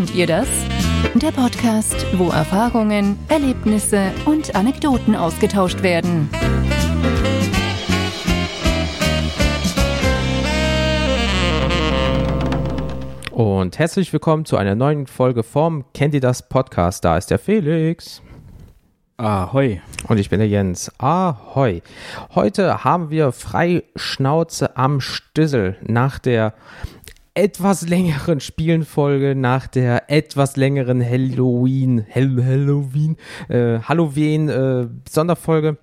Kennt ihr das? Der Podcast, wo Erfahrungen, Erlebnisse und Anekdoten ausgetauscht werden. Und herzlich willkommen zu einer neuen Folge vom Kennt ihr das Podcast? Da ist der Felix. Ahoi. Und ich bin der Jens. Ahoi. Heute haben wir Freischnauze am Stüssel nach der etwas längeren Spielenfolge, nach der etwas längeren Halloween, Hall Halloween, äh, Halloween äh, Sonderfolge.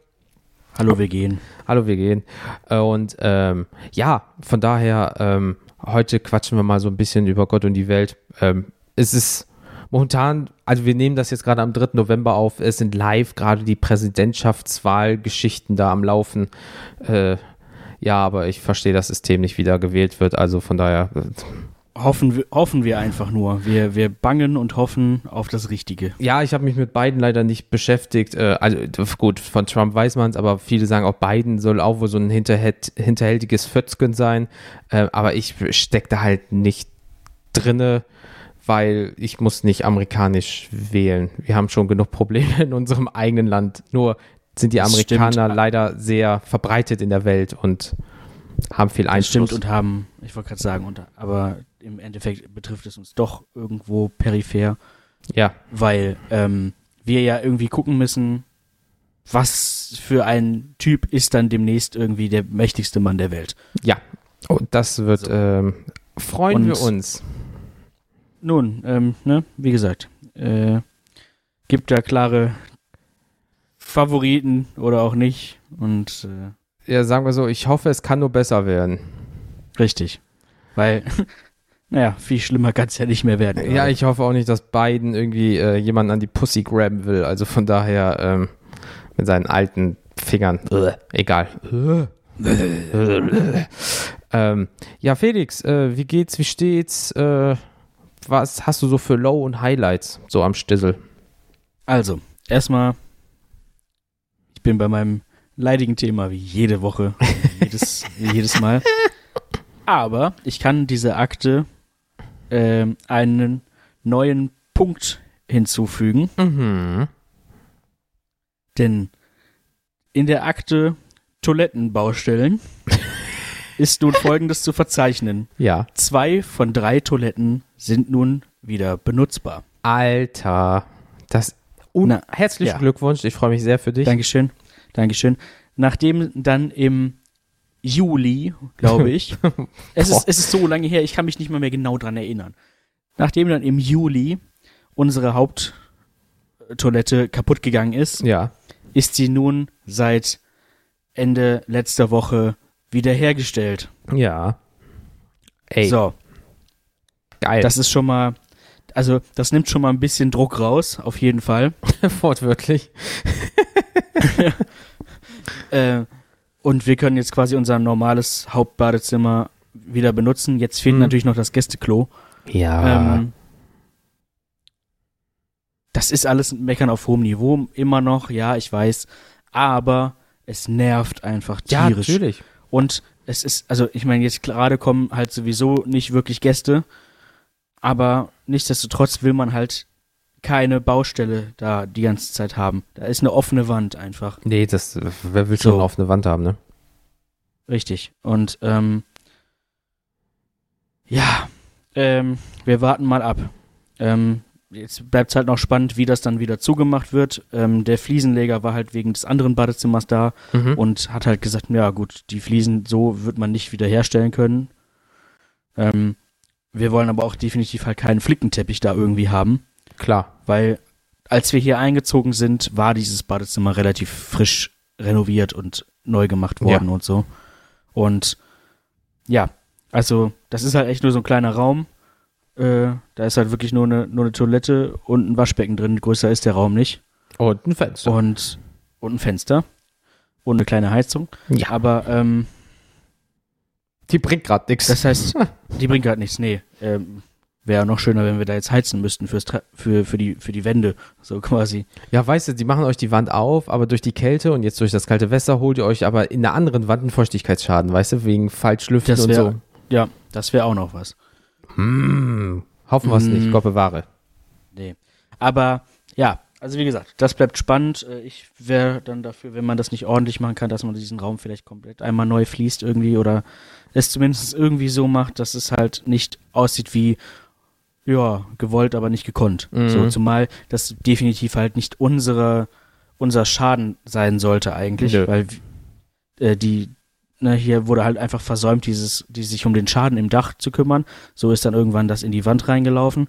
Hallo, wir gehen. Hallo, wir gehen. Und ähm, ja, von daher, ähm, heute quatschen wir mal so ein bisschen über Gott und die Welt. Ähm, es ist momentan, also wir nehmen das jetzt gerade am 3. November auf, es sind live gerade die Präsidentschaftswahlgeschichten da am Laufen. Äh, ja, aber ich verstehe das System nicht, wie da gewählt wird. Also von daher. äh, Hoffen wir, hoffen wir einfach nur. Wir, wir bangen und hoffen auf das Richtige. Ja, ich habe mich mit Biden leider nicht beschäftigt. Äh, also gut, von Trump weiß man es, aber viele sagen auch, Biden soll auch wohl so ein hinterhält, hinterhältiges Fötzgen sein. Äh, aber ich stecke da halt nicht drinne, weil ich muss nicht amerikanisch wählen. Wir haben schon genug Probleme in unserem eigenen Land. Nur sind die Amerikaner stimmt. leider sehr verbreitet in der Welt und haben viel Das Einfluss. stimmt und haben, ich wollte gerade sagen, und, aber im Endeffekt betrifft es uns doch irgendwo peripher, ja, weil ähm, wir ja irgendwie gucken müssen, was für ein Typ ist dann demnächst irgendwie der mächtigste Mann der Welt. ja. Und das wird, So. ähm, freuen Und- wir uns. Nun, ähm, ne, wie gesagt, äh, gibt da klare Favoriten oder auch nicht und äh, Ja, sagen wir so, ich hoffe, es kann nur besser werden. Richtig. Weil, naja, viel schlimmer kann es ja nicht mehr werden. Ja, ich hoffe auch nicht, dass Biden irgendwie äh, jemanden an die Pussy grabben will. Also von daher ähm, mit seinen alten Fingern. Egal. ähm, ja, Felix, äh, wie geht's, wie steht's? Äh, was hast du so für Low- und Highlights so am Stissel? Also, erstmal, bin bei meinem leidigen Thema wie jede Woche, jedes, jedes Mal. Aber ich kann dieser Akte ähm, einen neuen Punkt hinzufügen, Mhm. denn in der Akte Toilettenbaustellen ist nun folgendes zu verzeichnen. Ja. Zwei von drei Toiletten sind nun wieder benutzbar. Alter. Das un Na, herzlichen ja. Glückwunsch. Ich freue mich sehr für dich. Dankeschön. Dankeschön. Nachdem dann im Juli, glaube ich, es, ist, es ist so lange her, ich kann mich nicht mal mehr genau dran erinnern. Nachdem dann im Juli unsere Haupttoilette kaputt gegangen ist, Ja. ist sie nun seit Ende letzter Woche wiederhergestellt. Ja. Ey, So, geil. das ist schon mal, also das nimmt schon mal ein bisschen Druck raus, auf jeden Fall. wortwörtlich. Äh, und wir können jetzt quasi unser normales Hauptbadezimmer wieder benutzen. Jetzt fehlt Mhm. natürlich noch das Gästeklo. Ja. Ähm, das ist alles ein Meckern auf hohem Niveau, immer noch, ja, ich weiß. Aber es nervt einfach ja, tierisch. natürlich. Und es ist, also ich meine, jetzt gerade kommen halt sowieso nicht wirklich Gäste, aber nichtsdestotrotz will man halt keine Baustelle da die ganze Zeit haben. Da ist eine offene Wand einfach. Nee, das, wer will So. schon auf eine Wand haben, ne? Richtig. Und ähm, ja, ähm, wir warten mal ab. Ähm, jetzt bleibt es halt noch spannend, wie das dann wieder zugemacht wird. Ähm, der Fliesenleger war halt wegen des anderen Badezimmers da Mhm. und hat halt gesagt, ja gut, die Fliesen so wird man nicht wiederherstellen können. Ähm, wir wollen aber auch definitiv halt keinen Flickenteppich da irgendwie haben, Klar. weil als wir hier eingezogen sind, war dieses Badezimmer relativ frisch renoviert und neu gemacht worden und so. Und ja, also das ist halt echt nur so ein kleiner Raum. Äh, da ist halt wirklich nur eine, nur eine Toilette und ein Waschbecken drin. Größer ist der Raum nicht. Und ein Fenster. Und, und ein Fenster. Und eine kleine Heizung. ja. Aber ähm, Die bringt gerade nichts. das heißt, die bringt gerade nichts. Nee. Ähm, Wäre noch schöner, wenn wir da jetzt heizen müssten fürs für, für, die, für die Wände. So quasi. Ja, weißt du, die machen euch die Wand auf, aber durch die Kälte und jetzt durch das kalte Wasser holt ihr euch aber in der anderen Wand einen Feuchtigkeitsschaden, weißt du, wegen Falschlüften Das und wär- so. Ja, das wäre auch noch was. Hm. Hoffen wir es nicht, Mm. Gott bewahre. Nee. Aber ja, also wie gesagt, das bleibt spannend. Äh, Ich wäre dann dafür, wenn man das nicht ordentlich machen kann, dass man diesen Raum vielleicht komplett einmal neu fließt irgendwie oder es zumindest irgendwie so macht, dass es halt nicht aussieht wie ja, gewollt, aber nicht gekonnt. Mhm. So, zumal das definitiv halt nicht unsere, unser Schaden sein sollte eigentlich, Nö. weil äh, die, ne, hier wurde halt einfach versäumt, dieses, die sich um den Schaden im Dach zu kümmern. So ist dann irgendwann das in die Wand reingelaufen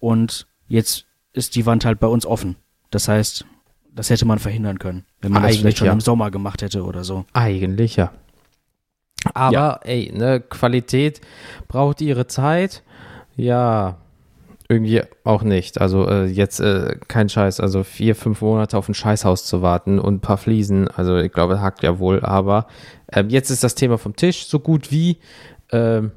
und jetzt ist die Wand halt bei uns offen. Das heißt, das hätte man verhindern können, wenn man das Eigentlich, vielleicht schon ja. im Sommer gemacht hätte oder so. Eigentlich ja. Aber Ja. ey, ne, Qualität braucht ihre Zeit. Ja, irgendwie auch nicht. Also äh, jetzt äh, kein Scheiß. Also vier, fünf Monate auf ein Scheißhaus zu warten und ein paar Fliesen. Also ich glaube, hakt ja wohl. Aber ähm, jetzt ist das Thema vom Tisch, so gut wie. Ähm,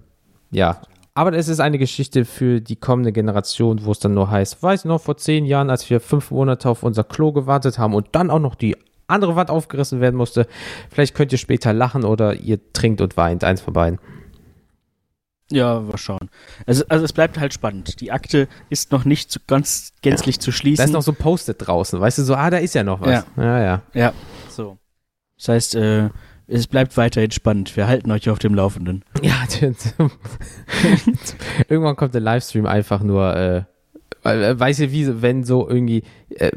ja. Aber es ist eine Geschichte für die kommende Generation, wo es dann nur heißt, weiß noch, vor zehn Jahren, als wir fünf Monate auf unser Klo gewartet haben und dann auch noch die andere Wand aufgerissen werden musste, vielleicht könnt ihr später lachen oder ihr trinkt und weint, eins von beiden. Ja, mal schauen. Also, also es bleibt halt spannend. Die Akte ist noch nicht so ganz gänzlich zu schließen. Da ist noch so ein Post-it draußen, weißt du, so, ah, da ist ja noch was. Ja, ja. Ja, so. Das heißt, äh, es bleibt weiterhin spannend. Wir halten euch auf dem Laufenden. Ja, irgendwann kommt der Livestream einfach nur, äh, äh, weißt du, wie, wenn so irgendwie äh,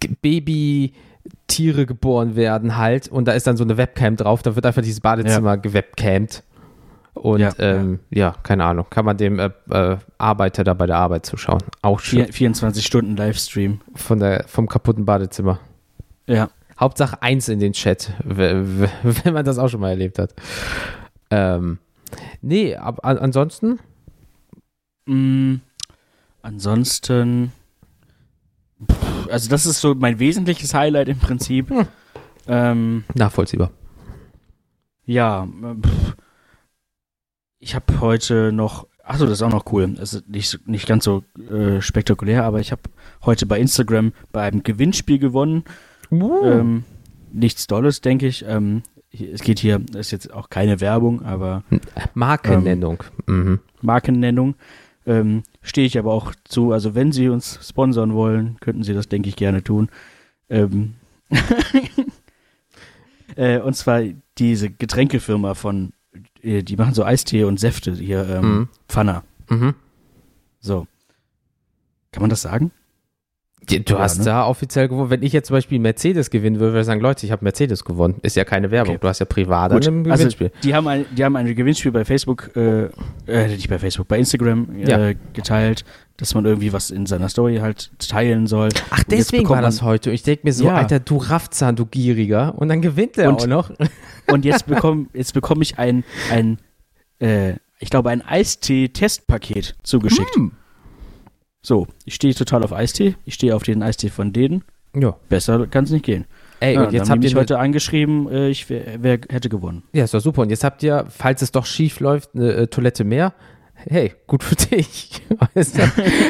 G- Baby-Tiere geboren werden halt und da ist dann so eine Webcam drauf, da wird einfach dieses Badezimmer gewebcamt. Und Ja, ähm, ja. keine Ahnung, kann man dem äh, äh, Arbeiter da bei der Arbeit zuschauen. Auch schön. Vier, 24 Stunden Livestream. Von der, vom kaputten Badezimmer. Ja. Hauptsache eins in den Chat, wenn man das auch schon mal erlebt hat. Ähm, nee, ab, an, ansonsten, Mm, ansonsten, also das ist so mein wesentliches Highlight im Prinzip. Hm. Ähm, nachvollziehbar. ja, pff, ich habe heute noch, achso, das ist auch noch cool. Es ist nicht, nicht ganz so äh, spektakulär, aber ich habe heute bei Instagram bei einem Gewinnspiel gewonnen. Ähm, nichts Dolles, denke ich. Ähm, es geht hier, das ist jetzt auch keine Werbung, aber Markennennung. mhm. Markennennung. Ähm, Stehe ich aber auch zu. Also wenn Sie uns sponsern wollen, könnten Sie das, denke ich, gerne tun. Ähm äh, und zwar diese Getränkefirma von, äh, die machen so Eistee und Säfte hier, ähm, Mhm. Pfanner. Mhm. So. Kann man das sagen? Du Ja, hast ne? da offiziell gewonnen. Wenn ich jetzt zum Beispiel Mercedes gewinnen würde, würde ich sagen, Leute, ich habe Mercedes gewonnen. Ist ja keine Werbung. Okay. Du hast ja privat Gut, einem also Gewinnspiel. die haben ein, die haben ein Gewinnspiel bei Facebook, äh, äh, nicht bei Facebook, bei Instagram äh, Ja. geteilt, dass man irgendwie was in seiner Story halt teilen soll. Ach, und deswegen war das heute. Und ich denke mir so, Ja. Alter, du Raffzahn, du Gieriger. Und dann gewinnt er Und- auch noch. Und jetzt bekomme jetzt bekomm ich ein, ein äh, ich glaube, ein Eistee-Testpaket zugeschickt. Hm. So, ich stehe total auf Eistee. Ich stehe auf den Eistee von denen. Ja. Besser kann es nicht gehen. Ey, ja, und jetzt habt ihr heute angeschrieben, äh, ich wär, wer hätte gewonnen. Ja, ist doch super. Und jetzt habt ihr, falls es doch schief läuft, eine äh, Toilette mehr. Hey, gut für dich.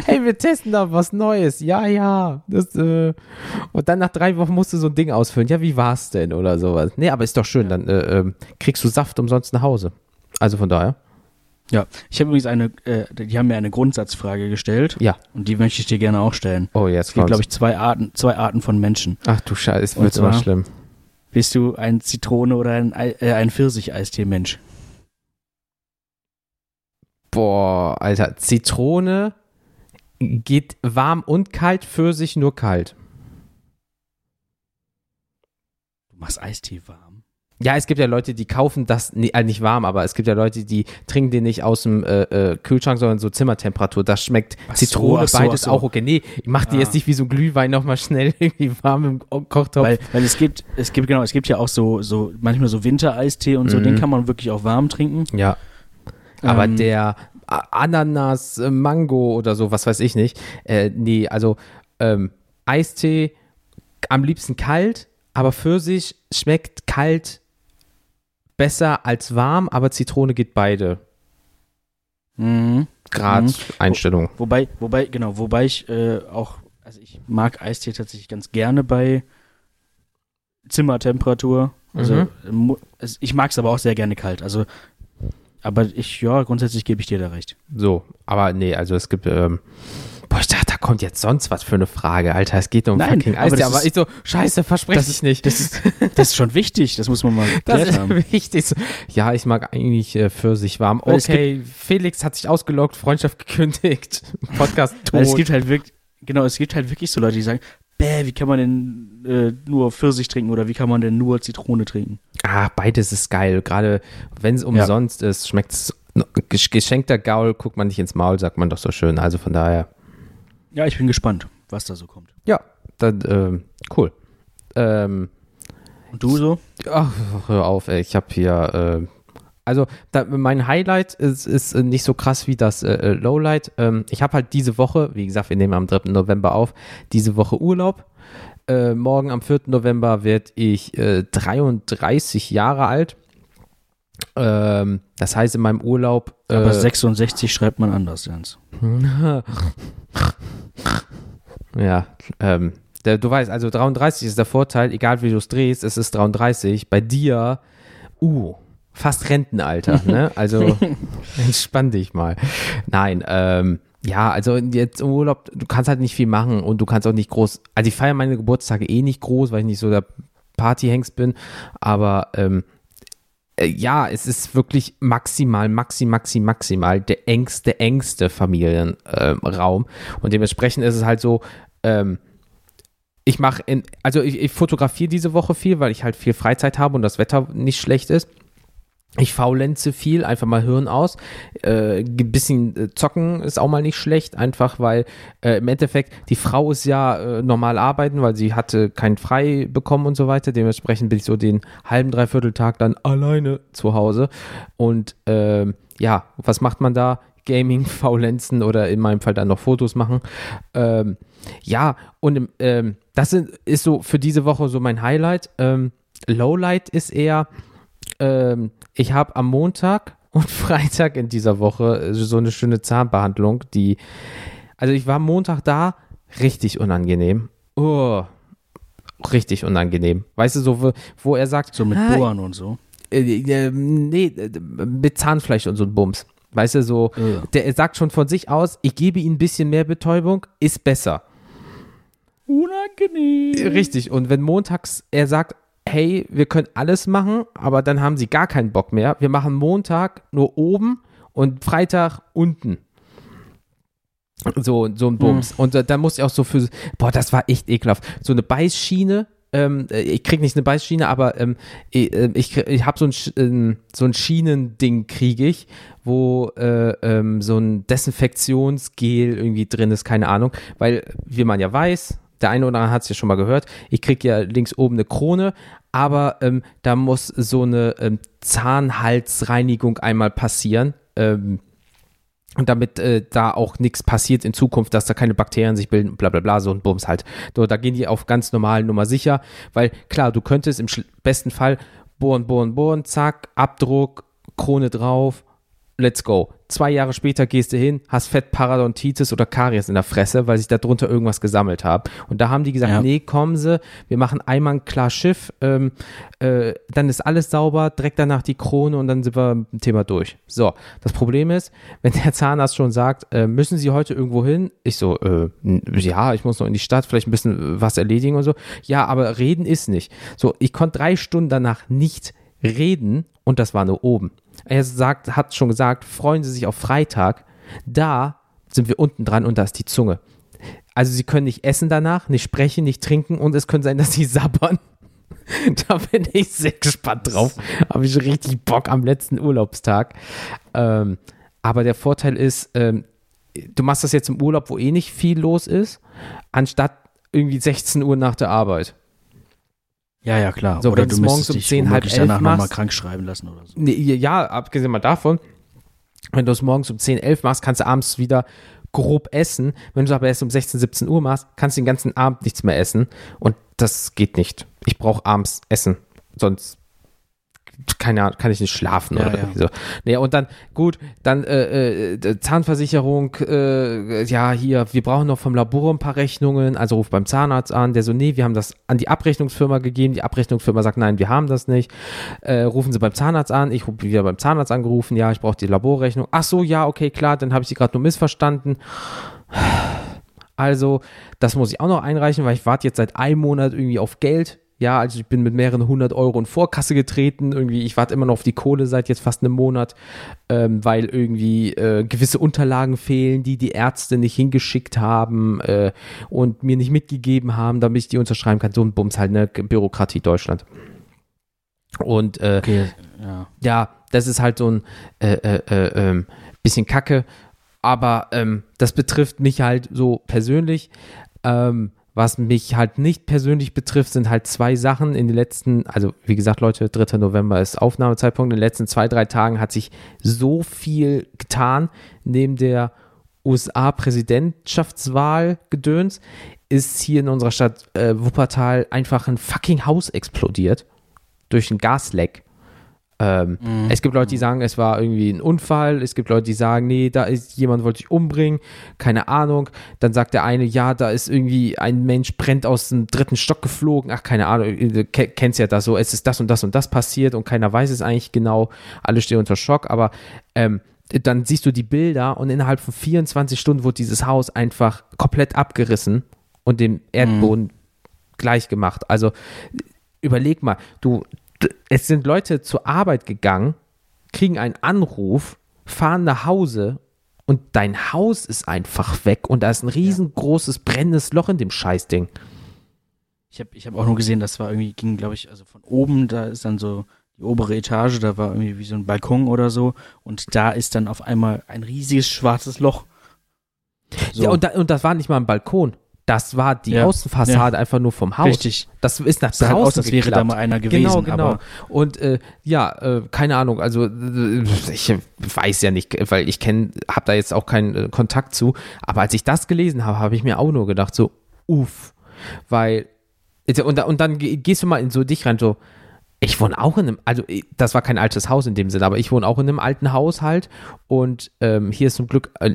Hey, wir testen da was Neues. Ja, ja. Das, äh, und dann nach drei Wochen musst du so ein Ding ausfüllen. Ja, wie war's denn? Oder sowas. Nee, aber ist doch schön. Dann äh, ähm, kriegst du Saft umsonst nach Hause. Also von daher. Ja, ich habe übrigens eine, äh, die haben mir eine Grundsatzfrage gestellt Ja. und die möchte ich dir gerne auch stellen. Oh, Es jetzt gibt, kommt's. glaube ich, zwei Arten, zwei Arten von Menschen. Ach du Scheiße, immer zwar- schlimm. Bist du ein Zitrone- oder ein, Ei- äh, ein Pfirsich-Eistee-Mensch? Boah, Alter. Zitrone geht warm und kalt, Pfirsich nur kalt. Du machst Eistee warm. Ja, es gibt ja Leute, die kaufen das, nee, äh, nicht warm, aber es gibt ja Leute, die trinken den nicht aus dem äh, äh, Kühlschrank, sondern so Zimmertemperatur. Das schmeckt Ach Zitrone, so, beides so. auch okay. Nee, ich mach die Ah. jetzt nicht wie so ein Glühwein nochmal schnell irgendwie warm im Ko- Kochtopf. Weil, weil es gibt, es gibt, genau, es gibt ja auch so, so, manchmal so Wintereistee und so, Mhm. den kann man wirklich auch warm trinken. ja. Aber Ähm, der Ananas, äh, Mango oder so, was weiß ich nicht. Äh, nee, also ähm, Eistee am liebsten kalt, aber Pfirsich schmeckt kalt besser als warm, aber Zitrone geht beide. Mhm. Grad Mhm. Einstellung. Wobei, wobei, genau, wobei ich äh, auch, also ich mag Eistee tatsächlich ganz gerne bei Zimmertemperatur. Also Mhm. es- ich mag es aber auch sehr gerne kalt. Also Aber ich, ja, grundsätzlich gebe ich dir da recht. So, aber nee, also es gibt, ähm, boah, ich dachte, da kommt jetzt sonst was für eine Frage, Alter. Es geht um Nein, fucking aber Eis. das Aber ist- ich so, scheiße, verspreche Das ich nicht. Das ist, das ist schon wichtig, das muss man mal Das ist haben. wichtig. Ja, ich mag eigentlich äh, Pfirsich warm. Weil Okay, Felix hat sich ausgeloggt, Freundschaft gekündigt, Podcast Weil es tot. gibt halt wirklich, genau, es gibt halt wirklich so Leute, die sagen, bäh, wie kann man denn äh, nur Pfirsich trinken oder wie kann man denn nur Zitrone trinken? Ah, beides ist geil. Gerade wenn es umsonst ist, schmeckt es. Geschenkter Gaul, guckt man nicht ins Maul, sagt man doch so schön. Also von daher, Ja, ich bin gespannt, was da so kommt. ja, dann, ähm, cool. Ähm, Und du so? Ach, hör auf, ey. Ich habe hier, äh, also da, mein Highlight ist, ist nicht so krass wie das äh, äh, Lowlight. Ähm, ich habe halt diese Woche, wie gesagt, wir nehmen am 3. November auf, diese Woche Urlaub. Äh, morgen am 4. November werde ich äh, 33 Jahre alt. Ähm, das heißt, in meinem Urlaub. Äh, Aber 66 schreibt man anders, Jans. Ja, ähm, der, du weißt, also 33 ist der Vorteil, egal wie du es drehst, es ist 33. Bei dir, uh, fast Rentenalter, ne? Also entspann dich mal. Nein, ähm, ja, also jetzt im Urlaub, du kannst halt nicht viel machen und du kannst auch nicht groß, also ich feiere meine Geburtstage eh nicht groß, weil ich nicht so der Partyhengst bin, aber ähm, äh, ja, es ist wirklich maximal, maxi, maxi, maximal der engste, engste Familienraum. Ähm, und dementsprechend ist es halt so, ähm, ich mache, also ich, ich fotografiere diese Woche viel, weil ich halt viel Freizeit habe und das Wetter nicht schlecht ist. Ich faulenze viel, einfach mal Hirn aus. Äh, ein bisschen äh, zocken ist auch mal nicht schlecht, einfach weil äh, im Endeffekt die Frau ist ja äh, normal arbeiten, weil sie hatte kein Frei bekommen und so weiter. Dementsprechend bin ich so den halben, dreiviertel Tag dann alleine zu Hause. Und ähm, ja, was macht man da? Gaming, faulenzen oder in meinem Fall dann noch Fotos machen. Ähm, ja, und ähm, das ist so für diese Woche so mein Highlight. Ähm, Lowlight ist eher, ähm, ich habe am Montag und Freitag in dieser Woche so eine schöne Zahnbehandlung, die, also ich war am Montag da, richtig unangenehm. Oh, richtig unangenehm. Weißt du, so, wo, wo er sagt, So mit "Ah, Bohren und so. äh, äh, nee, äh, mit Zahnfleisch und so ein Bums. Weißt du, so, Äh. der er sagt schon von sich aus, ich gebe ihm ein bisschen mehr Betäubung, ist besser. Unangenehm. Richtig. Und wenn montags er sagt, hey, wir können alles machen, aber dann haben sie gar keinen Bock mehr. Wir machen Montag nur oben und Freitag unten. So, so ein Bums. Und äh, dann muss ich auch so für, boah, das war echt ekelhaft. So eine Beißschiene. Ähm, äh, ich krieg nicht eine Beißschiene, aber ähm, ich, äh, ich, krieg- ich habe so ein, ähm, so ein Schienending kriege ich, wo äh, ähm, so ein Desinfektionsgel irgendwie drin ist, keine Ahnung. Weil, wie man ja weiß, der eine oder andere hat es ja schon mal gehört, ich kriege ja links oben eine Krone, aber ähm, da muss so eine ähm, Zahnhalsreinigung einmal passieren. Ähm, und damit äh, da auch nichts passiert in Zukunft, dass da keine Bakterien sich bilden, bla bla bla, so ein Bums halt. So, da gehen die auf ganz normalen Nummer sicher, weil klar, du könntest im besten Fall bohren, bohren, bohren, zack, Abdruck, Krone drauf, let's go. Zwei Jahre später gehst du hin, hast Fettparodontitis oder Karies in der Fresse, weil sich da drunter irgendwas gesammelt haben. Und da haben die gesagt, Ja. nee, kommen Sie, wir machen einmal ein klar Schiff, ähm, äh, dann ist alles sauber, direkt danach die Krone und dann sind wir mit dem Thema durch. So, das Problem ist, wenn der Zahnarzt schon sagt, äh, müssen Sie heute irgendwo hin? Ich so, äh, ja, ich muss noch in die Stadt, vielleicht ein bisschen äh, was erledigen und so. Ja, aber reden ist nicht. So, ich konnte drei Stunden danach nicht reden und das war nur oben. Er sagt, hat schon gesagt, freuen Sie sich auf Freitag. Da sind wir unten dran und da ist die Zunge. Also sie können nicht essen danach, nicht sprechen, nicht trinken und es könnte sein, dass sie sabbern. Da bin ich sehr gespannt drauf. Habe ich richtig Bock am letzten Urlaubstag. Ähm, aber der Vorteil ist, ähm, du machst das jetzt im Urlaub, wo eh nicht viel los ist, anstatt irgendwie 16 Uhr nach der Arbeit. Ja, ja, klar. So, oder wenn du morgens um dich 10, halb elf danach nochmal krank schreiben lassen oder so. Nee, ja, abgesehen mal davon, wenn du es morgens um 10, 11 machst, kannst du abends wieder grob essen. Wenn du es aber erst um 16, 17 Uhr machst, kannst du den ganzen Abend nichts mehr essen. Und das geht nicht. Ich brauche abends Essen. Sonst keine Ahnung, kann ich nicht schlafen Ja, oder ja. so. Nee, und dann, gut, dann äh, äh, Zahnversicherung, äh, ja, hier, wir brauchen noch vom Labor ein paar Rechnungen, also ruft beim Zahnarzt an, der so, nee, wir haben das an die Abrechnungsfirma gegeben, die Abrechnungsfirma sagt, nein, wir haben das nicht. Äh, rufen sie beim Zahnarzt an, ich habe wieder beim Zahnarzt angerufen, ja, ich brauche die Laborrechnung. Ach so, ja, okay, klar, dann habe ich sie gerade nur missverstanden. Also, das muss ich auch noch einreichen, weil ich warte jetzt seit einem Monat irgendwie auf Geld. Ja, also ich bin mit mehreren hundert Euro in Vorkasse getreten. Irgendwie, ich warte immer noch auf die Kohle seit jetzt fast einem Monat, ähm, weil irgendwie äh, gewisse Unterlagen fehlen, die die Ärzte nicht hingeschickt haben äh, und mir nicht mitgegeben haben, damit ich die unterschreiben kann. So ein Bums halt, ne? Bürokratie Deutschland. Und äh, Okay, ja. ja, das ist halt so ein äh, äh, äh, ähm, bisschen Kacke, aber ähm, das betrifft mich halt so persönlich. Ähm, was mich halt nicht persönlich betrifft, sind halt zwei Sachen in den letzten, also wie gesagt, Leute, 3. November ist Aufnahmezeitpunkt. In den letzten zwei, drei Tagen hat sich so viel getan. Neben der USA-Präsidentschaftswahl gedöns ist hier in unserer Stadt äh, Wuppertal einfach ein fucking Haus explodiert durch ein Gasleck. Ähm, Es gibt Leute, die sagen, es war irgendwie ein Unfall. Es gibt Leute, die sagen, nee, da ist jemand wollte sich umbringen. Keine Ahnung. Dann sagt der eine, ja, da ist irgendwie ein Mensch brennt aus dem dritten Stock geflogen. Ach, keine Ahnung. Du ke- kennst ja das so. Es ist das und das und das passiert und keiner weiß es eigentlich genau. Alle stehen unter Schock. Aber ähm, dann siehst du die Bilder und innerhalb von 24 Stunden wurde dieses Haus einfach komplett abgerissen und dem Erdboden gleich gemacht. Also überleg mal, du, es sind Leute zur Arbeit gegangen, kriegen einen Anruf, fahren nach Hause und dein Haus ist einfach weg und da ist ein riesengroßes brennendes Loch in dem Scheißding. Ich habe ich hab auch nur gesehen, das war irgendwie, ging, glaube ich, also von oben, da ist dann so die obere Etage, da war irgendwie wie so ein Balkon oder so und da ist dann auf einmal ein riesiges schwarzes Loch. So, Ja, und, da, und das war nicht mal ein Balkon. Das war die Ja, Außenfassade einfach nur vom Haus. richtig. Das ist nach Das sah halt draußen aus, als wäre da mal einer gewesen. Genau, genau. Und äh, ja, äh, keine Ahnung, also äh, ich weiß ja nicht, weil ich kenne, habe da jetzt auch keinen äh, Kontakt zu, aber als ich das gelesen habe, habe ich mir auch nur gedacht, so, uff, weil, und, und dann ge- gehst du mal in so dich rein, so, ich wohne auch in einem, also äh, das war kein altes Haus in dem Sinne, aber ich wohne auch in einem alten Haushalt und ähm, hier ist zum Glück äh,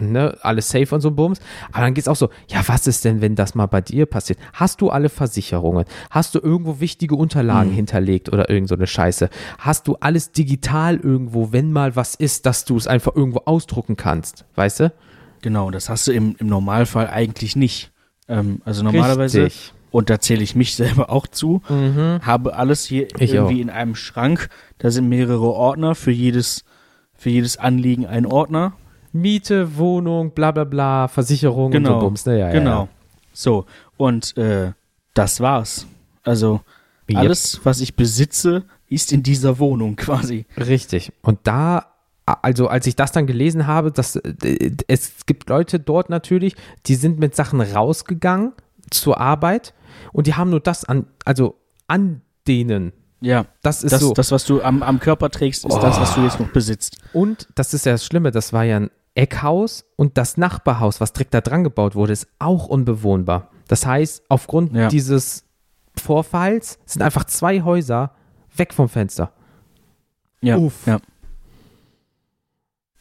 ne, alles safe und so Bums. Aber dann geht's auch so, ja, was ist denn, wenn das mal bei dir passiert? Hast du alle Versicherungen? Hast du irgendwo wichtige Unterlagen hinterlegt oder irgend so eine Scheiße? Hast du alles digital irgendwo, wenn mal was ist, dass du es einfach irgendwo ausdrucken kannst? Weißt du? genau, das hast du im, im Normalfall eigentlich nicht. Ähm, also normalerweise, Richtig. Und da zähle ich mich selber auch zu, habe alles hier Ich irgendwie auch. in einem Schrank. Da sind mehrere Ordner, für jedes, für jedes Anliegen ein Ordner. Miete, Wohnung, bla bla bla, Versicherung und Genau, so Bums. Ne? Ja, genau. Ja, So, und äh, das war's. Also Yep. alles, was ich besitze, ist in dieser Wohnung quasi. Richtig. Und da, also als ich das dann gelesen habe, dass äh, es gibt Leute dort natürlich, die sind mit Sachen rausgegangen zur Arbeit und die haben nur das an, also an denen. Ja, Das ist das, so. das, was du am, am Körper trägst, ist das, was du jetzt noch besitzt. Und das ist ja das Schlimme, das war ja ein Eckhaus und das Nachbarhaus, was direkt da dran gebaut wurde, ist auch unbewohnbar. Das heißt, aufgrund Ja. dieses Vorfalls sind einfach zwei Häuser weg vom Fenster. Ja, Uff. ja.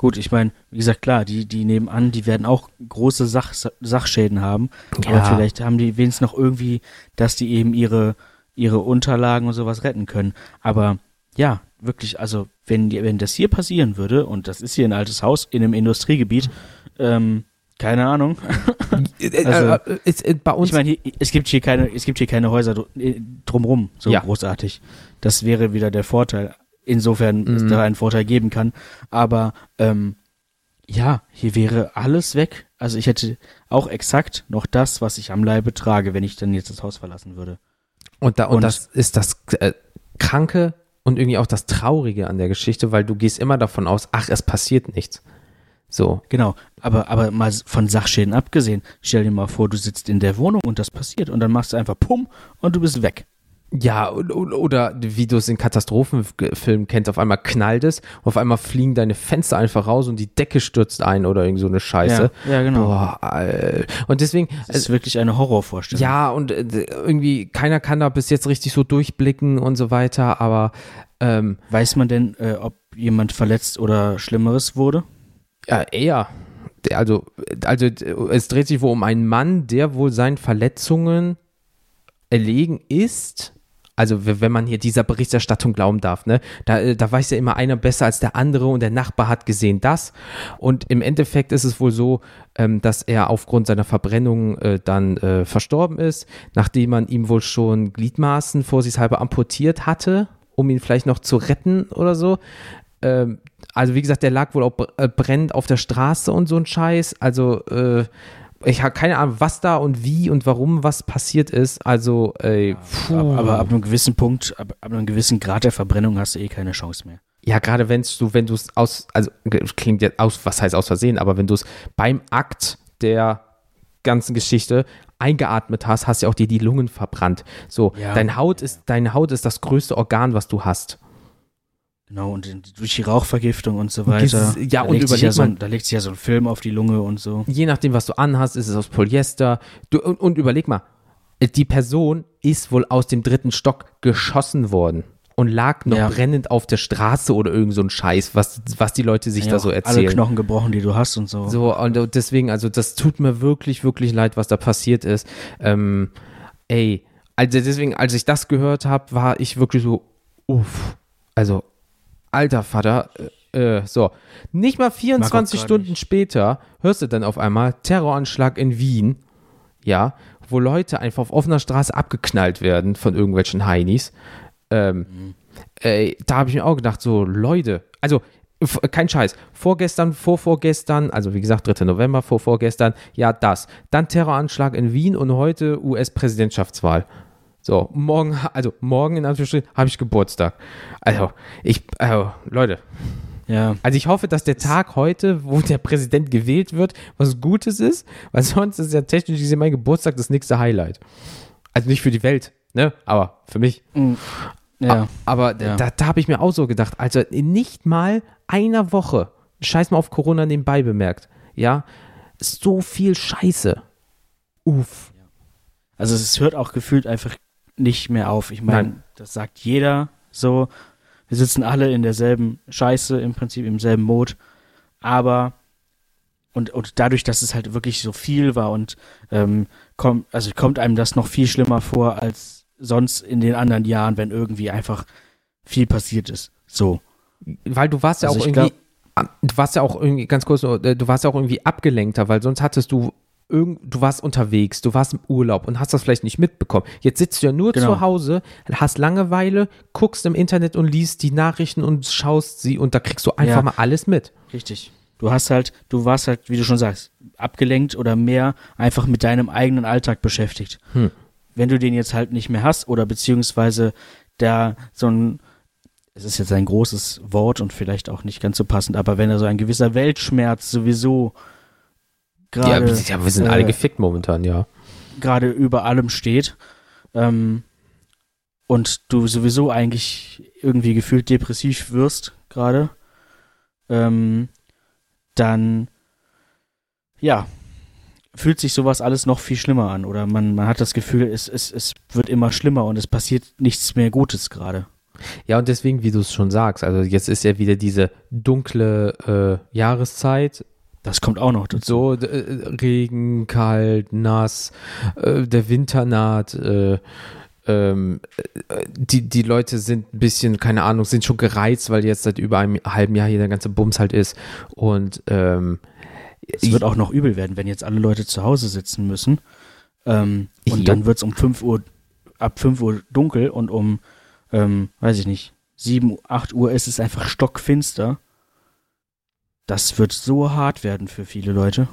Gut, ich meine, wie gesagt, klar, die, die nebenan, die werden auch große Sach, Sachschäden haben. Aber Ja. vielleicht haben die wenigstens noch irgendwie, dass die eben ihre, ihre Unterlagen und sowas retten können. Aber ja, wirklich, also wenn, wenn das hier passieren würde, und das ist hier ein altes Haus in einem Industriegebiet, ähm, keine Ahnung. Also, äh, äh, ist, äh, bei uns Ich meine, es gibt hier keine, es gibt hier keine Häuser dr- drumrum, so Ja. großartig. Das wäre wieder der Vorteil, insofern es Mhm. da einen Vorteil geben kann. Aber ähm, ja, hier wäre alles weg. Also ich hätte auch exakt noch das, was ich am Leibe trage, wenn ich dann jetzt das Haus verlassen würde. Und, da, und, Und- das ist das äh, Kranke und irgendwie auch das Traurige an der Geschichte, weil du gehst immer davon aus, ach, es passiert nichts. So. Genau, aber, aber mal von Sachschäden abgesehen, stell dir mal vor, du sitzt in der Wohnung und das passiert und dann machst du einfach Pum und du bist weg. Ja, oder wie du es in Katastrophenfilmen kennst, auf einmal knallt es, auf einmal fliegen deine Fenster einfach raus und die Decke stürzt ein oder irgend so eine Scheiße. Ja, ja genau. Boah, und deswegen. Das ist wirklich eine Horrorvorstellung. Ja, und äh, irgendwie keiner kann da bis jetzt richtig so durchblicken und so weiter, aber. Ähm, Weiß man denn, äh, ob jemand verletzt oder Schlimmeres wurde? Ja, eher. Also, also es dreht sich wohl um einen Mann, der wohl seinen Verletzungen erlegen ist also wenn man hier dieser Berichterstattung glauben darf, ne, da, äh, da weiß ja immer einer besser als der andere und der Nachbar hat gesehen das. Und im Endeffekt ist es wohl so, ähm, dass er aufgrund seiner Verbrennung äh, dann äh, verstorben ist, nachdem man ihm wohl schon Gliedmaßen vorsichtshalber amputiert hatte, um ihn vielleicht noch zu retten oder so. Ähm, also wie gesagt, der lag wohl auch äh, brennend auf der Straße und so ein Scheiß. Also äh, ich habe keine Ahnung, was da und wie und warum was passiert ist. Also, ey, puh. Aber, aber ab einem gewissen Punkt, ab, ab, einem gewissen Grad der Verbrennung hast du eh keine Chance mehr. Ja, gerade wenn du, wenn du es aus, also klingt jetzt aus, was heißt aus Versehen, aber wenn du es beim Akt der ganzen Geschichte eingeatmet hast, hast ja auch dir die Lungen verbrannt. So, ja, dein Haut ist, deine Haut ist das größte Organ, was du hast. Genau, und durch die Rauchvergiftung und so weiter. Ja, da und überleg ja so, da legt sich ja so ein Film auf die Lunge und so. Je nachdem, was du anhast, ist es aus Polyester. Du, und, und überleg mal, die Person ist wohl aus dem dritten Stock geschossen worden und lag noch ja. brennend auf der Straße oder irgend so ein Scheiß, was, was die Leute sich ja, da so erzählen. Alle Knochen gebrochen, die du hast und so. So, und deswegen, also das tut mir wirklich, wirklich leid, was da passiert ist. Ähm, ey, also deswegen, als ich das gehört habe, war ich wirklich so, uff, also alter Vater, äh, äh, so, nicht mal 24 Stunden nicht. später hörst du dann auf einmal Terroranschlag in Wien, ja, wo Leute einfach auf offener Straße abgeknallt werden von irgendwelchen Heinis. Ähm, mhm. äh, da habe ich mir auch gedacht, so, Leute, also kein Scheiß. Vorgestern, vorvorgestern, also wie gesagt, 3. November, vorvorgestern, ja, das. Dann Terroranschlag in Wien und heute US-Präsidentschaftswahl. So, morgen, also morgen in Anführungsstrichen, habe ich Geburtstag. Also, ich, also, Leute. Ja. Also ich hoffe, dass der Tag heute, wo der Präsident gewählt wird, was Gutes ist, weil sonst ist ja technisch gesehen mein Geburtstag das nächste Highlight. Also nicht für die Welt, ne? Aber für mich. Mm, ja. Aber ja. da, da habe ich mir auch so gedacht, also nicht mal einer Woche, scheiß mal auf Corona nebenbei bemerkt, ja, so viel Scheiße. Uff. Also es hört auch gefühlt einfach nicht mehr auf. Ich meine, das sagt jeder so. Wir sitzen alle in derselben Scheiße, im Prinzip im selben Mod. Aber und, und dadurch, dass es halt wirklich so viel war und ähm, kommt, also kommt einem das noch viel schlimmer vor als sonst in den anderen Jahren, wenn irgendwie einfach viel passiert ist. So. Weil du warst ja also auch irgendwie, glaub, du warst ja auch irgendwie, ganz kurz, äh, du warst ja auch irgendwie abgelenkter, weil sonst hattest du irgend, du warst unterwegs, du warst im Urlaub und hast das vielleicht nicht mitbekommen. Jetzt sitzt du ja nur genau. zu Hause, hast Langeweile, guckst im Internet und liest die Nachrichten und schaust sie und da kriegst du einfach ja. mal alles mit. Richtig. Du hast halt, du warst halt, wie du schon sagst, abgelenkt oder mehr einfach mit deinem eigenen Alltag beschäftigt. Hm. Wenn du den jetzt halt nicht mehr hast oder beziehungsweise da so ein, es ist jetzt ein großes Wort und vielleicht auch nicht ganz so passend, aber wenn da so ein gewisser Weltschmerz sowieso gerade. Ja, ja, wir sind äh, alle gefickt momentan, ja. Gerade über allem steht. Ähm, und du sowieso eigentlich irgendwie gefühlt depressiv wirst, gerade. Ähm, dann, ja, fühlt sich sowas alles noch viel schlimmer an. Oder man, man hat das Gefühl, es, es, es wird immer schlimmer und es passiert nichts mehr Gutes gerade. Ja, und deswegen, wie du es schon sagst, also jetzt ist ja wieder diese dunkle äh, Jahreszeit, das kommt auch noch dazu. So, äh, Regen, kalt, nass, äh, der Winter naht, äh, ähm, äh, die, die Leute sind ein bisschen, keine Ahnung, sind schon gereizt, weil jetzt seit über einem halben Jahr hier der ganze Bums halt ist. Und ähm, es wird auch noch übel werden, wenn jetzt alle Leute zu Hause sitzen müssen. Ähm, und jo. dann wird es um 5 Uhr, ab 5 Uhr dunkel und um, ähm, weiß ich nicht, 7, 8 Uhr ist es einfach stockfinster. Das wird so hart werden für viele Leute.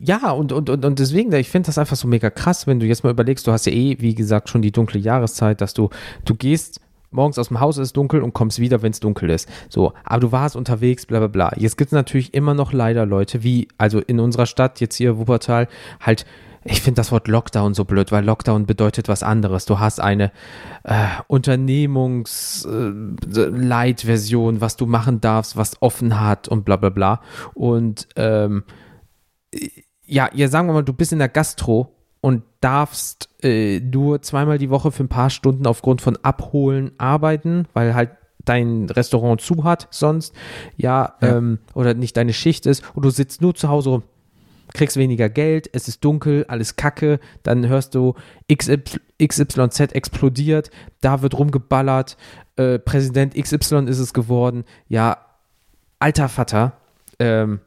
Ja, und, und, und, deswegen, ich finde das einfach so mega krass, wenn du jetzt mal überlegst, du hast ja eh, wie gesagt, schon die dunkle Jahreszeit, dass du, du gehst morgens aus dem Haus ist dunkel und kommst wieder, wenn es dunkel ist. So, aber du warst unterwegs, bla bla bla. Jetzt gibt es natürlich immer noch leider Leute, wie, also in unserer Stadt, jetzt hier Wuppertal, halt ich finde das Wort Lockdown so blöd, weil Lockdown bedeutet was anderes. Du hast eine äh, Unternehmungs-Light-Version, äh, was du machen darfst, was offen hat und bla bla bla. Und ähm, ja, ja, sagen wir mal, du bist in der Gastro und darfst äh, nur zweimal die Woche für ein paar Stunden aufgrund von Abholen arbeiten, weil halt dein Restaurant zu hat sonst, ja, ja. Ähm, oder nicht deine Schicht ist und du sitzt nur zu Hause rum kriegst weniger Geld, es ist dunkel, alles kacke, dann hörst du XY, XYZ explodiert, da wird rumgeballert, äh, Präsident XY ist es geworden, ja, alter Vater, ähm,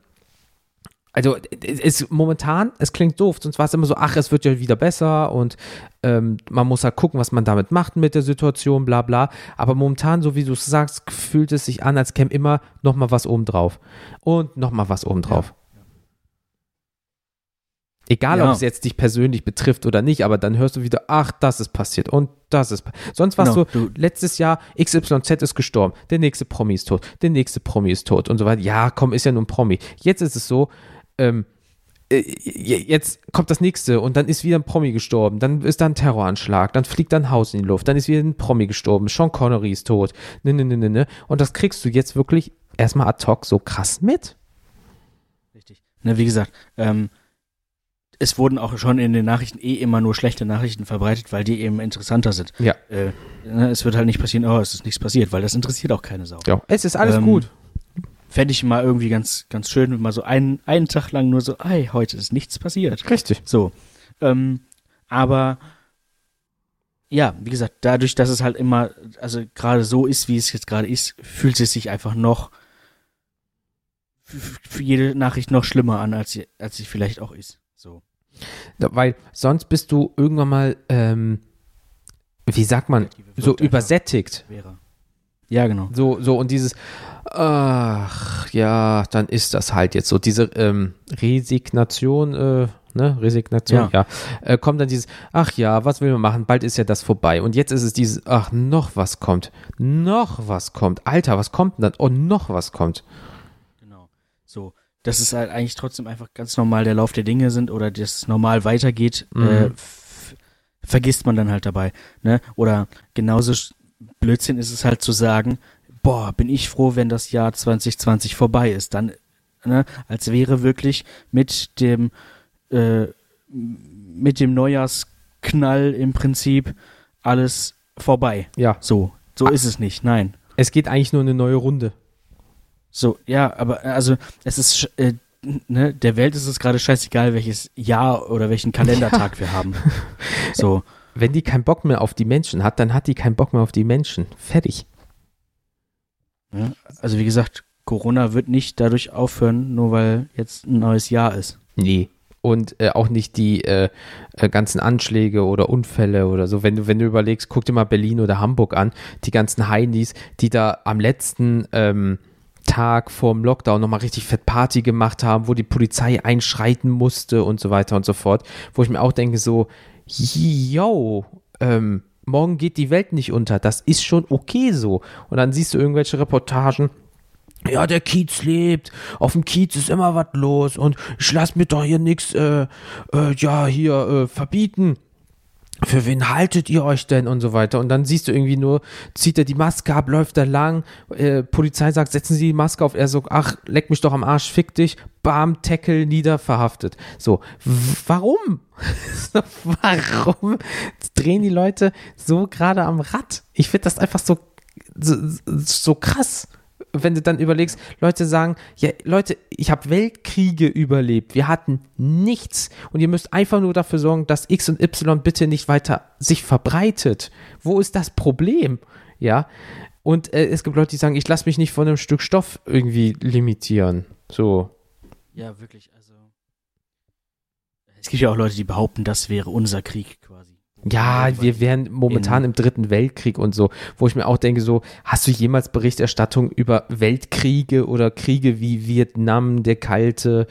also es momentan, es klingt doof, sonst war es immer so, ach, es wird ja wieder besser und ähm, man muss halt gucken, was man damit macht mit der Situation, bla bla. Aber momentan, so wie du es sagst, fühlt es sich an, als käme immer nochmal was obendrauf. Und nochmal was obendrauf. Ja. Egal, ja. ob es jetzt dich persönlich betrifft oder nicht, aber dann hörst du wieder, ach, das ist passiert und das ist passiert. Sonst warst no, du, letztes Jahr, XYZ ist gestorben, der nächste Promi ist tot, der nächste Promi ist tot und so weiter. Ja, komm, ist ja nur ein Promi. Jetzt ist es so, ähm, äh, jetzt kommt das nächste und dann ist wieder ein Promi gestorben, dann ist da ein Terroranschlag, dann fliegt ein Haus in die Luft, dann ist wieder ein Promi gestorben, Sean Connery ist tot, ne, ne, ne, ne, ne. Und das kriegst du jetzt wirklich erstmal ad hoc so krass mit. Richtig. Ne, wie gesagt, ähm, es wurden auch schon in den Nachrichten eh immer nur schlechte Nachrichten verbreitet, weil die eben interessanter sind. Ja. Äh, ne, es wird halt nicht passieren, oh, es ist nichts passiert, weil das interessiert auch keine Sau. Ja, es ist alles ähm, gut. Fände ich mal irgendwie ganz, ganz schön, wenn mal so einen, einen Tag lang nur so, ey, heute ist nichts passiert. Richtig. So. Ähm, aber ja, wie gesagt, dadurch, dass es halt immer, also gerade so ist, wie es jetzt gerade ist, fühlt es sich einfach noch für jede Nachricht noch schlimmer an, als sie, als sie vielleicht auch ist. So. Weil sonst bist du irgendwann mal, ähm, wie sagt man, so übersättigt. Wäre. Ja, genau. So, so und dieses, ach ja, dann ist das halt jetzt so. Diese ähm, Resignation, äh, ne, Resignation, ja, ja äh, kommt dann dieses, ach ja, was will man machen, bald ist ja das vorbei. Und jetzt ist es dieses, ach, noch was kommt, noch was kommt. Alter, was kommt denn dann? Oh, noch was kommt. Genau. So, dass es halt eigentlich trotzdem einfach ganz normal der Lauf der Dinge sind oder das normal weitergeht, mhm. äh, vergisst man dann halt dabei. Ne? Oder genauso Blödsinn ist es halt zu sagen, boah, bin ich froh, wenn das Jahr 2020 vorbei ist. Dann, ne, als wäre wirklich mit dem, äh, mit dem Neujahrsknall im Prinzip alles vorbei. Ja. So, so ah. ist es nicht, nein. Es geht eigentlich nur eine neue Runde. So, ja, aber also es ist, äh, ne, der Welt ist es gerade scheißegal, welches Jahr oder welchen Kalendertag ja. wir haben. So. Wenn die keinen Bock mehr auf die Menschen hat, dann hat die keinen Bock mehr auf die Menschen. Fertig. Ja, also wie gesagt, Corona wird nicht dadurch aufhören, nur weil jetzt ein neues Jahr ist. Nee. Und äh, auch nicht die äh, äh, ganzen Anschläge oder Unfälle oder so. Wenn du, wenn du überlegst, guck dir mal Berlin oder Hamburg an, die ganzen Heinis, die da am letzten ähm, Tag vorm Lockdown nochmal richtig fett Party gemacht haben, wo die Polizei einschreiten musste und so weiter und so fort. Wo ich mir auch denke, so, yo, ähm, morgen geht die Welt nicht unter. Das ist schon okay so. Und dann siehst du irgendwelche Reportagen. Ja, der Kiez lebt. Auf dem Kiez ist immer was los. Und ich lass mir doch hier nichts, äh, äh, ja, hier äh, verbieten für wen haltet ihr euch denn und so weiter. Und dann siehst du irgendwie nur, zieht er die Maske ab, läuft er lang, äh, Polizei sagt, setzen Sie die Maske auf, er sagt, ach, leck mich doch am Arsch, fick dich, bam, Tackle, nieder, verhaftet. So, warum? warum drehen die Leute so gerade am Rad? Ich finde das einfach so, so, so krass wenn du dann überlegst, Leute sagen, ja, Leute, ich habe Weltkriege überlebt, wir hatten nichts und ihr müsst einfach nur dafür sorgen, dass X und Y bitte nicht weiter sich verbreitet. Wo ist das Problem? Ja, und äh, es gibt Leute, die sagen, ich lasse mich nicht von einem Stück Stoff irgendwie limitieren. So. Ja, wirklich, also. Es gibt ja auch Leute, die behaupten, das wäre unser Krieg quasi. Ja, wir wären momentan im Dritten Weltkrieg und so, wo ich mir auch denke, so, hast du jemals Berichterstattung über Weltkriege oder Kriege wie Vietnam, der Kalte?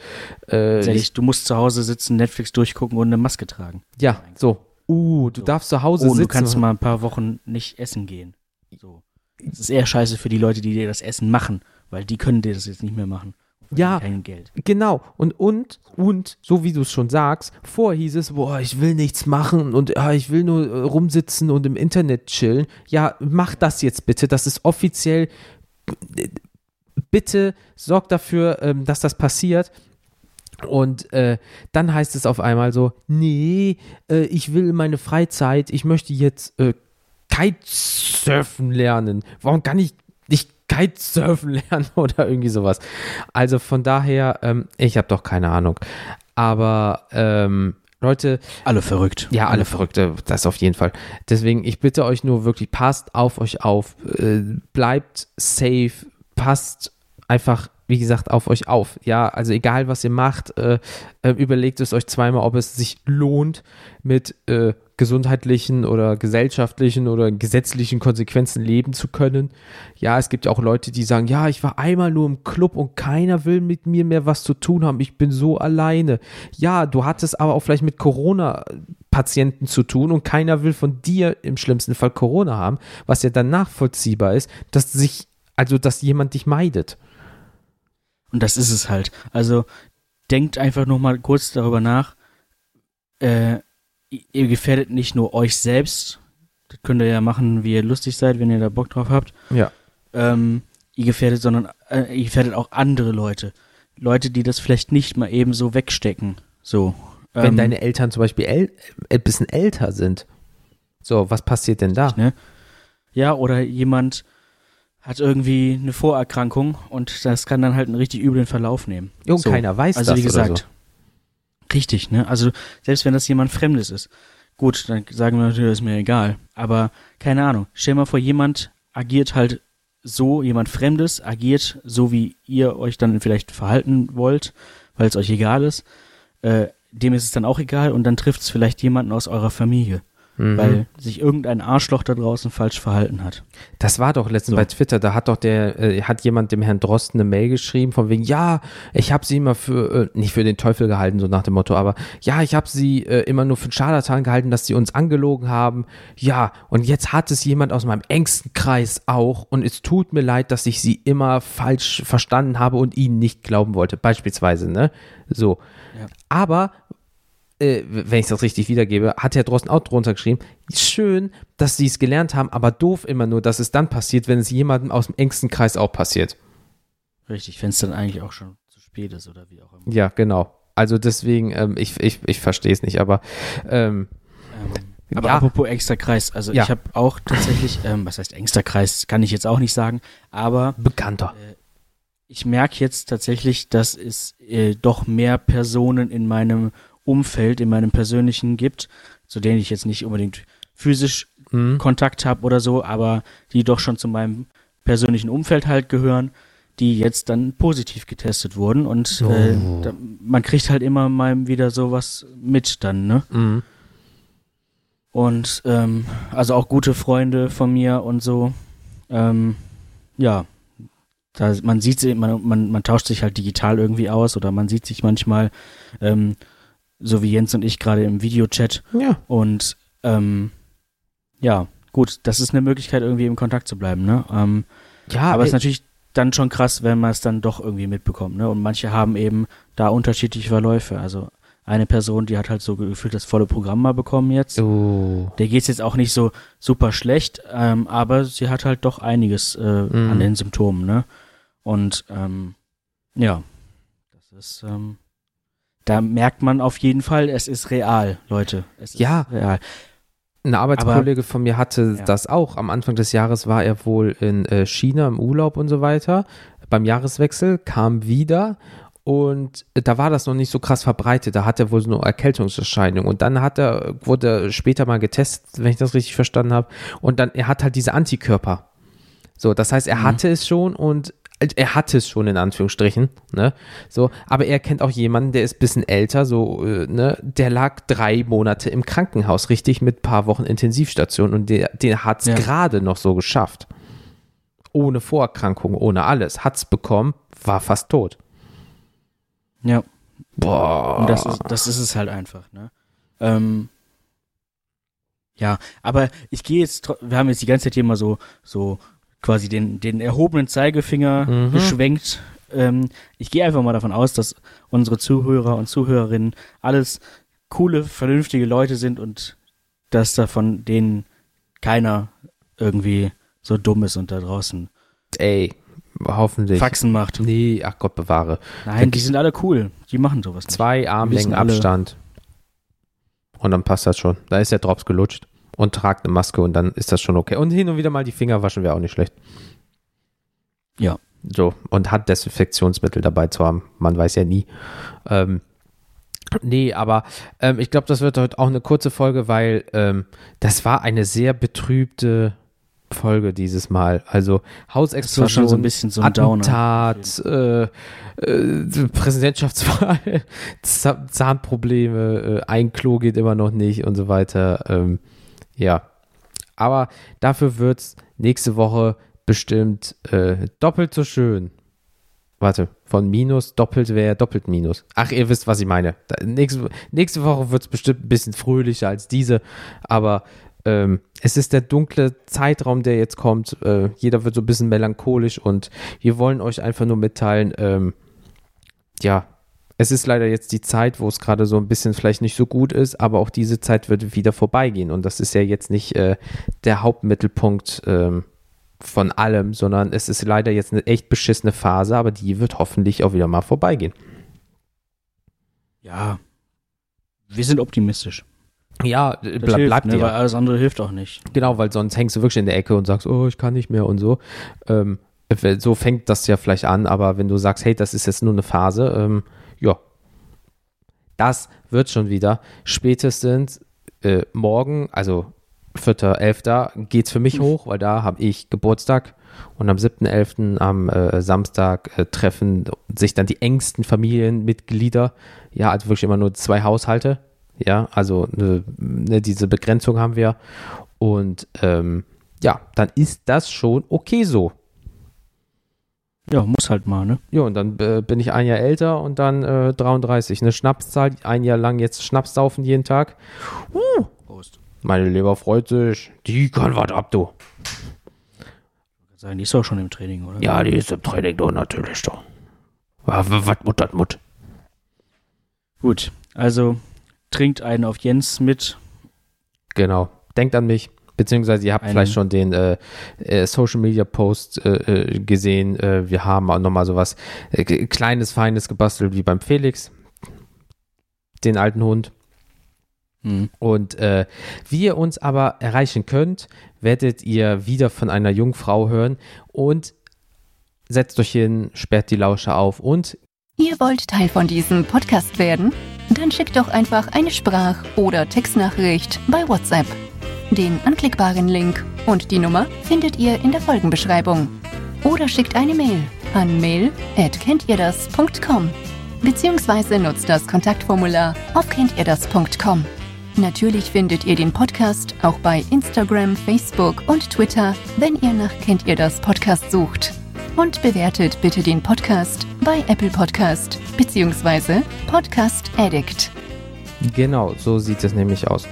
Äh, du musst zu Hause sitzen, Netflix durchgucken und eine Maske tragen. Ja, so. Uh, du so. darfst zu Hause oh, sitzen. du kannst mal ein paar Wochen nicht essen gehen. So. Das ist eher scheiße für die Leute, die dir das Essen machen, weil die können dir das jetzt nicht mehr machen. Ja, kein Geld. Genau. Und, und, und, so wie du es schon sagst, vorher hieß es, boah, ich will nichts machen und ja, ich will nur äh, rumsitzen und im Internet chillen. Ja, mach das jetzt bitte. Das ist offiziell. Bitte sorg dafür, ähm, dass das passiert. Und äh, dann heißt es auf einmal so, nee, äh, ich will meine Freizeit, ich möchte jetzt äh, Kitesurfen lernen. Warum kann ich Kitesurfen lernen oder irgendwie sowas? Also von daher, ähm, ich habe doch keine Ahnung. Aber ähm, Leute, Alle verrückt. ja, alle Verrückte, das auf jeden Fall. Deswegen, ich bitte euch nur wirklich, passt auf euch auf, äh, bleibt safe, passt einfach, wie gesagt, auf euch auf. Ja, also egal, was ihr macht, äh, äh, überlegt es euch zweimal, ob es sich lohnt, mit äh, gesundheitlichen oder gesellschaftlichen oder gesetzlichen Konsequenzen leben zu können. Ja, es gibt ja auch Leute, die sagen, ja, ich war einmal nur im Club und keiner will mit mir mehr was zu tun haben. Ich bin so alleine. Ja, du hattest aber auch vielleicht mit Corona-Patienten zu tun und keiner will von dir im schlimmsten Fall Corona haben, was ja dann nachvollziehbar ist, dass sich, also dass jemand dich meidet. Und das ist es halt. Also denkt einfach noch mal kurz darüber nach. Äh, ihr gefährdet nicht nur euch selbst. Das könnt ihr ja machen, wie ihr lustig seid, wenn ihr da Bock drauf habt. Ja. Ähm, ihr gefährdet, sondern äh, ihr gefährdet auch andere Leute. Leute, die das vielleicht nicht mal eben so wegstecken. So. Wenn Ähm, deine Eltern zum Beispiel äl ein bisschen älter sind. So, was passiert denn da? ne? Ja, oder jemand hat irgendwie eine Vorerkrankung und das kann dann halt einen richtig üblen Verlauf nehmen. Und So. keiner weiß Also das wie gesagt, oder richtig, ne? Also selbst wenn das jemand Fremdes ist, gut, dann sagen wir natürlich, das ist mir egal. Aber keine Ahnung, stell mal vor, jemand agiert halt so, jemand Fremdes agiert so, wie ihr euch dann vielleicht verhalten wollt, weil es euch egal ist. Äh, dem ist es dann auch egal und dann trifft es vielleicht jemanden aus eurer Familie. Mhm. weil sich irgendein Arschloch da draußen falsch verhalten hat. Das war doch letztens So. bei Twitter, da hat doch der, äh, hat jemand dem Herrn Drosten eine Mail geschrieben, von wegen, ja, ich habe sie immer für, äh, nicht für den Teufel gehalten, so nach dem Motto, aber ja, ich habe sie äh, immer nur für einen Scharlatan gehalten, dass sie uns angelogen haben. Ja, und jetzt hat es jemand aus meinem engsten Kreis auch und es tut mir leid, dass ich sie immer falsch verstanden habe und ihnen nicht glauben wollte, beispielsweise, ne? So. Ja. Aber äh, wenn ich das richtig wiedergebe, hat Herr Drosten auch drunter geschrieben, schön, dass sie es gelernt haben, aber doof immer nur, dass es dann passiert, wenn es jemandem aus dem engsten Kreis auch passiert. Richtig, wenn es dann eigentlich auch schon zu spät ist oder wie auch immer. Ja, genau. Also deswegen, ähm, ich, ich, ich verstehe es nicht, aber ähm, Ähm, aber Ja. apropos engster Kreis, also Ja. ich habe auch tatsächlich, ähm, was heißt engster Kreis, kann ich jetzt auch nicht sagen, aber bekannter. ich merke jetzt tatsächlich, dass es äh, doch mehr Personen in meinem Umfeld, in meinem persönlichen gibt, zu denen ich jetzt nicht unbedingt physisch Mhm. Kontakt habe oder so, aber die doch schon zu meinem persönlichen Umfeld halt gehören, die jetzt dann positiv getestet wurden und äh, Oh. da, man kriegt halt immer mal wieder sowas mit dann, ne? Mhm. Und ähm, also auch gute Freunde von mir und so. Ähm, ja, da, man sieht sie, man, man, man tauscht sich halt digital irgendwie aus oder man sieht sich manchmal, ähm, so wie Jens und ich gerade im Videochat. Ja. Und ähm, ja, gut, das ist eine Möglichkeit, irgendwie im Kontakt zu bleiben, ne? Ähm, Ja, aber es ist ey, natürlich dann schon krass, wenn man es dann doch irgendwie mitbekommt, ne? Und manche haben eben da unterschiedliche Verläufe. Also eine Person, die hat halt so gefühlt das volle Programm mal bekommen jetzt. oh. Der geht's jetzt auch nicht so super schlecht, ähm, aber sie hat halt doch einiges äh, Mhm. an den Symptomen, ne? Und ähm, ja, das ist, ähm, da merkt man auf jeden Fall, es ist real, Leute. Es Ja. ist real. Ein Arbeitskollege von mir hatte Ja. das auch. Am Anfang des Jahres war er wohl in äh, China im Urlaub und so weiter. Beim Jahreswechsel kam wieder und äh, da war das noch nicht so krass verbreitet. Da hat er wohl so eine Erkältungserscheinung. Und dann hat er, wurde er später mal getestet, wenn ich das richtig verstanden habe. Und dann, er hat halt diese Antikörper. So, das heißt, er Mhm. hatte es schon und er hatte es schon in Anführungsstrichen, ne? So, aber er kennt auch jemanden, der ist ein bisschen älter, so, äh, ne? Der lag drei Monate im Krankenhaus, richtig, mit ein paar Wochen Intensivstation und der, der hat es Ja. gerade noch so geschafft. Ohne Vorerkrankung, ohne alles. Hat's bekommen, war fast tot. Ja, Boah. und das ist, das ist es halt einfach, ne? Ähm, ja, aber ich gehe jetzt, wir haben jetzt die ganze Zeit hier mal so, so quasi den, den erhobenen Zeigefinger Mhm. geschwenkt ähm, ich gehe einfach mal davon aus, dass unsere Zuhörer und Zuhörerinnen alles coole, vernünftige Leute sind und dass da von denen keiner irgendwie so dumm ist und da draußen Ey, hoffentlich. Faxen macht. Nee, ach Gott bewahre. Nein, die sind alle cool. Die machen sowas nicht. Zwei Armlängen Abstand. Und dann passt das schon. Da ist der Drops gelutscht. Und tragt eine Maske und dann ist das schon okay. Und hin und wieder mal die Finger waschen wäre auch nicht schlecht. Ja. So, und hat Desinfektionsmittel dabei zu haben. Man weiß ja nie. Ähm, nee, aber ähm, ich glaube, das wird heute auch eine kurze Folge, weil ähm, das war eine sehr betrübte Folge dieses Mal. Also Das war schon so Hausexplosion, ein bisschen so ein. Attentat, äh, äh, Präsidentschaftswahl, Zahn- Zahnprobleme, äh, ein Klo geht immer noch nicht und so weiter. Ähm, ja, aber dafür wird es nächste Woche bestimmt äh, doppelt so schön. Warte, von Minus doppelt wäre doppelt Minus. Ach, ihr wisst, was ich meine. Nächste, nächste Woche wird es bestimmt ein bisschen fröhlicher als diese, aber ähm, es ist der dunkle Zeitraum, der jetzt kommt. Äh, jeder wird so ein bisschen melancholisch und wir wollen euch einfach nur mitteilen, ähm, ja, es ist leider jetzt die Zeit, wo es gerade so ein bisschen vielleicht nicht so gut ist, aber auch diese Zeit wird wieder vorbeigehen und das ist ja jetzt nicht äh, der Hauptmittelpunkt ähm, von allem, sondern es ist leider jetzt eine echt beschissene Phase, aber die wird hoffentlich auch wieder mal vorbeigehen. Ja. Wir sind optimistisch. Ja, Das bleib, hilft, bleibt ne, ja. Weil alles andere hilft auch nicht. Genau, weil sonst hängst du wirklich in der Ecke und sagst, oh, ich kann nicht mehr und so. Ähm, so fängt das ja vielleicht an, aber wenn du sagst, hey, das ist jetzt nur eine Phase, ähm, das wird schon wieder. Spätestens äh, morgen, also 4.11. geht es für mich hoch, weil da habe ich Geburtstag und am 7.11. am äh, Samstag äh, treffen sich dann die engsten Familienmitglieder, ja, also wirklich immer nur zwei Haushalte, ja, also ne, ne, diese Begrenzung haben wir und ähm, ja, dann ist das schon okay so. Ja, muss halt mal, ne? Ja, und dann äh, bin ich ein Jahr älter und dann äh, 33. Eine Schnapszahl, ein Jahr lang jetzt Schnaps saufen jeden Tag. Uh, Prost. meine Leber freut sich. Die kann was ab, du. Sagen, die ist doch schon im Training, oder? Ja, die ist im Training doch natürlich doch. Was Mut hat Mut. Gut, also trinkt einen auf Jens mit. Genau. Denkt an mich. Beziehungsweise ihr habt Ein- vielleicht schon den äh, äh, Social Media Post äh, äh, gesehen. Äh, wir haben auch nochmal sowas äh, kleines, feines gebastelt wie beim Felix. Den alten Hund. Hm. Und äh, wie ihr uns aber erreichen könnt, werdet ihr wieder von einer jungen Frau hören und setzt euch hin, sperrt die Lauscher auf und Ihr wollt Teil von diesem Podcast werden? Dann schickt doch einfach eine Sprach- oder Textnachricht bei WhatsApp. Den anklickbaren Link und die Nummer findet ihr in der Folgenbeschreibung. Oder schickt eine Mail an mail@kenntierdas.com beziehungsweise nutzt das Kontaktformular auf kenntierdas.com. Natürlich findet ihr den Podcast auch bei Instagram, Facebook und Twitter, wenn ihr nach Kennt ihr das Podcast sucht. Und bewertet bitte den Podcast bei Apple Podcast bzw. Podcast Addict. genau, so sieht es nämlich aus.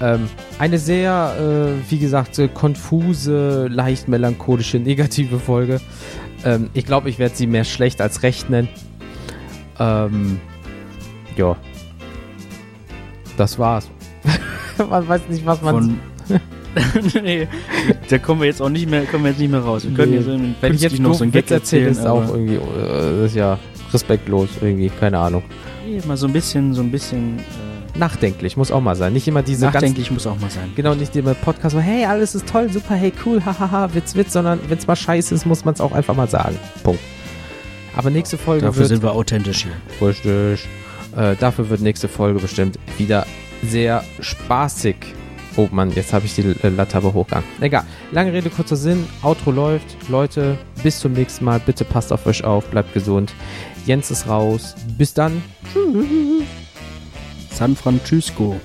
Ähm, eine sehr, äh, wie gesagt, konfuse, leicht melancholische, negative Folge. Ähm, ich glaube, ich werde sie mehr schlecht als recht nennen. Ähm, ja. Das war's. man weiß nicht, was man. Nee, da kommen wir jetzt auch nicht mehr, kommen wir jetzt nicht mehr raus. Wir können Nee. hier so einen, Wenn ich jetzt noch so Witz Gag erzähle, erzählen, ist auch irgendwie, äh, das ist ja respektlos irgendwie, keine Ahnung. Nee, mal so ein bisschen, so ein bisschen äh, Nachdenklich, muss auch mal sein. Nicht immer diese nachdenklich muss auch mal sein. Genau, nicht immer Podcast, so, hey, alles ist toll, super, hey, cool, hahaha, Witz, Witz, sondern wenn es mal scheiße ist, muss man es auch einfach mal sagen. Punkt. Aber nächste Folge Dafür wird, sind wir authentisch hier. richtig, äh, dafür wird nächste Folge bestimmt wieder sehr spaßig. Oh Mann, jetzt habe ich die äh, Latte aber hochgegangen. Egal, lange Rede, kurzer Sinn, Outro läuft. Leute, bis zum nächsten Mal, bitte passt auf euch auf, bleibt gesund. Jens ist raus, bis dann. San Francisco.